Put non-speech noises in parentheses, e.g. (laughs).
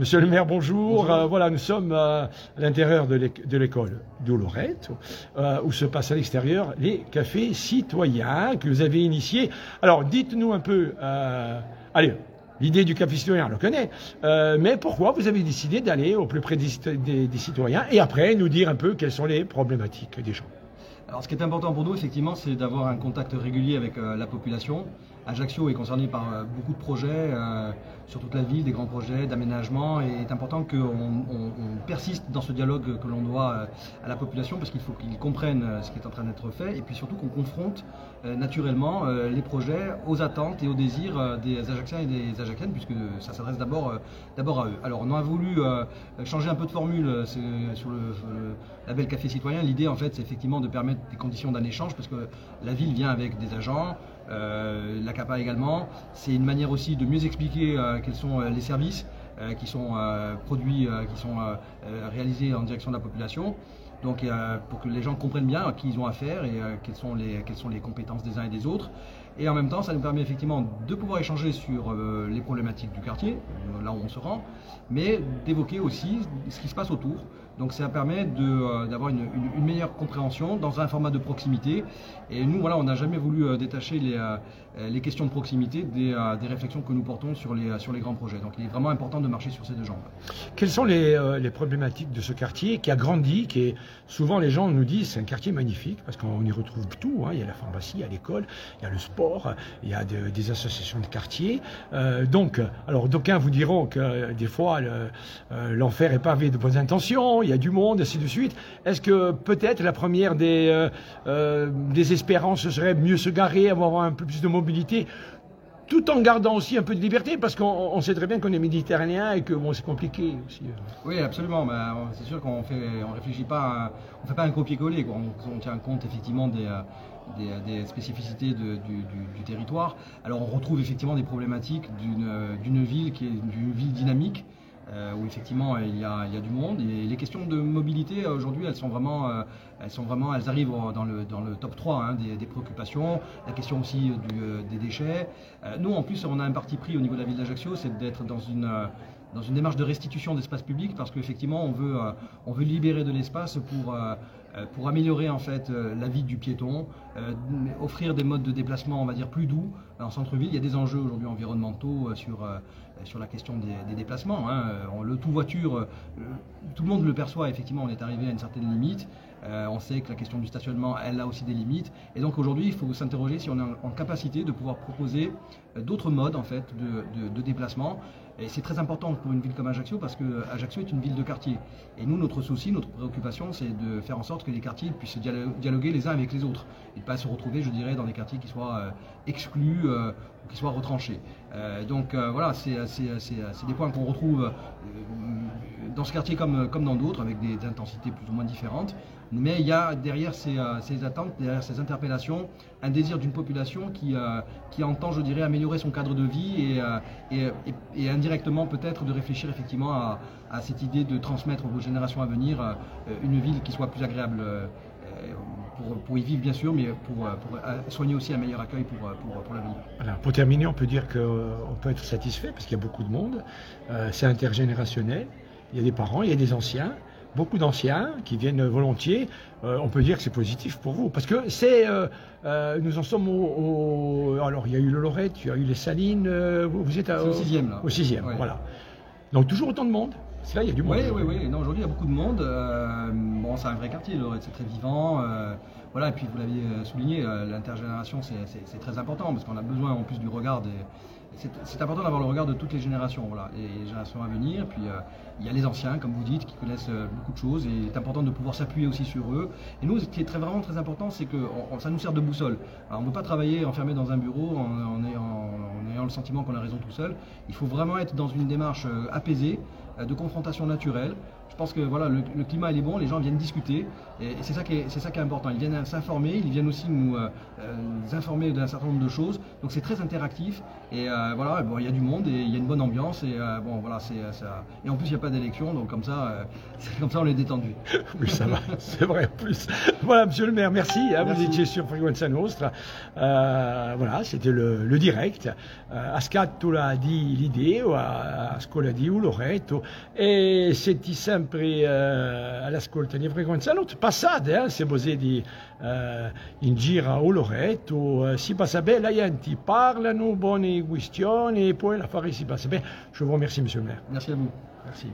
Monsieur le maire, bonjour. Euh, voilà, nous sommes euh, à l'intérieur de l'école d'Olorette, euh, où se passent à l'extérieur les cafés citoyens que vous avez initiés. Alors, dites-nous un peu, allez, l'idée du café citoyen, on le connaît, mais pourquoi vous avez décidé d'aller au plus près des, des citoyens et après nous dire un peu quelles sont les problématiques des gens? Alors, ce qui est important pour nous, effectivement, c'est d'avoir un contact régulier avec euh, la population. Ajaccio est concerné par euh, beaucoup de projets euh, sur toute la ville, des grands projets d'aménagement, et il est important qu'on persiste dans ce dialogue que l'on doit à la population, parce qu'il faut qu'ils comprennent ce qui est en train d'être fait, et puis surtout qu'on confronte naturellement les projets aux attentes et aux désirs des Ajacciens et des Ajacciennes, puisque ça s'adresse d'abord à eux. Alors, on a voulu changer un peu de formule sur le, la belle Café Citoyen. L'idée, en fait, c'est effectivement de permettre des conditions d'un échange parce que la ville vient avec des agents, euh, la CAPA également. C'est une manière aussi de mieux expliquer euh, quels sont euh, les services qui sont produits, qui sont réalisés en direction de la population. Donc pour que les gens comprennent bien à qui ils ont affaire et quelles, sont les, quelles sont les compétences des uns et des autres. Et en même temps, ça nous permet effectivement de pouvoir échanger sur les problématiques du quartier, là où on se rend, mais d'évoquer aussi ce qui se passe autour. Donc ça permet euh, d'avoir une, meilleure compréhension dans un format de proximité. Et nous, voilà, on n'a jamais voulu euh, détacher les, euh, les, questions de proximité des, des, réflexions que nous portons sur les, sur les grands projets. Donc il est vraiment important de marcher sur ces deux jambes. Quelles sont les, les problématiques de ce quartier qui a grandi, qui est souvent les gens nous disent c'est un quartier magnifique parce qu'on y retrouve tout. Hein. Il y a la pharmacie, il y a l'école, il y a le sport, il y a des associations de quartier. donc, alors d'aucuns vous diront que des fois l'enfer est pavé de bonnes intentions il y a du monde, ainsi de suite. Est-ce que peut-être la première des, euh, euh, des espérances serait mieux se garer, avoir un peu plus de mobilité tout en gardant aussi un peu de liberté, parce qu'on sait très bien qu'on est méditerranéen et que bon, c'est compliqué aussi. Oui, absolument. c'est sûr qu'on on réfléchit pas, on fait pas un copier-coller. On, tient compte effectivement des, euh, spécificités du, du, territoire. Alors, on retrouve effectivement des problématiques d'une ville qui est une ville dynamique. Euh, où effectivement il y, a, du monde. Et les questions de mobilité euh, aujourd'hui, elles sont vraiment, euh, elles sont vraiment, elles arrivent dans le, dans le top 3 hein, des, préoccupations. La question aussi des déchets. nous, en plus, on a un parti pris au niveau de la ville d'Ajaccio, c'est d'être dans une dans une démarche de restitution d'espace public parce qu'effectivement on veut, veut libérer de l'espace pour, pour améliorer en fait la vie du piéton, offrir des modes de déplacement on va dire plus doux en centre-ville. Il y a des enjeux aujourd'hui environnementaux sur, la question des, déplacements. Hein. le tout voiture, euh, tout le monde le perçoit, effectivement, on est arrivé à une certaine limite. Euh, on sait que la question du stationnement, elle a aussi des limites. Et donc aujourd'hui, il faut s'interroger si on est en capacité de pouvoir proposer euh, d'autres modes de, déplacement. Et c'est très important pour une ville comme Ajaccio parce que Ajaccio est une ville de quartier. Et nous, notre souci, notre préoccupation, c'est de faire en sorte que les quartiers puissent dialoguer les uns avec les autres. Et ne pas se retrouver, je dirais, dans des quartiers qui soient exclus ou qui soient retranchés. Donc voilà, c'est des points qu'on retrouve dans ce quartier comme, dans d'autres, avec des, intensités plus ou moins différentes. Mais il y a derrière ces, euh, attentes, derrière ces interpellations, un désir d'une population qui, euh, entend, je dirais, améliorer son cadre de vie et, euh, indirectement peut-être de réfléchir effectivement à, cette idée de transmettre aux générations à venir une ville qui soit plus agréable. Pour, pour, y vivre bien sûr, mais pour, pour, soigner aussi un meilleur accueil pour, pour, pour la ville. Voilà. Pour terminer, on peut dire qu'on peut être satisfait parce qu'il y a beaucoup de monde, c'est intergénérationnel, il y a des parents, il y a des anciens, beaucoup d'anciens qui viennent volontiers. Euh, on peut dire que c'est positif pour vous. Parce que c'est. Euh, euh, nous en sommes au, Alors, il y a eu le Lorette, il y a eu les Salines. vous êtes au sixième, là. Au sixième, voilà. Donc, toujours autant de monde. C'est là, il y a du monde. Oui, oui, oui. aujourd'hui, il y a beaucoup de monde. bon, c'est un vrai quartier, c'est très vivant. voilà, et puis, vous l'aviez souligné, l'intergénération, c'est très important parce qu'on a besoin en plus du regard c'est important d'avoir le regard de toutes les générations, voilà, les générations à venir. Puis euh, il y a les anciens, comme vous dites, qui connaissent euh, beaucoup de choses, et il est important de pouvoir s'appuyer aussi sur eux. Et nous, ce qui est vraiment très important, c'est que ça nous sert de boussole. On ne peut pas travailler enfermé dans un bureau en, ayant, le sentiment qu'on a raison tout seul. Il faut vraiment être dans une démarche euh, apaisée, de confrontation naturelle, je pense que voilà, le, climat il est bon, les gens viennent discuter, et, c'est ça qui est, c'est ça qui est important. Ils viennent s'informer, ils viennent aussi nous, euh, euh, informer d'un certain nombre de choses. Donc c'est très interactif, et euh, voilà, bon, il y a du monde et il y a une bonne ambiance, et bon voilà, c'est ça. Et en plus il n'y a pas d'élection, donc comme ça, (laughs) comme ça on est détendu. (laughs) oui, ça va, c'est vrai en plus. Voilà, Monsieur le Maire, merci. Hein, vous étiez sur Frequenza Nostra. voilà, c'était le, le, direct. Ascat, tu l'as dit l'idée, ou Asco l'a dit, ou Loretto. E senti sempre uh, all'ascolto di frequenza notte passate, eh, se voi di uh, in giro o Loretto, uh, si passa bene, la gente parlano, buone questioni, e poi la fare si passa bene. Je vous remercie, monsieur le maire. Merci à vous. Merci.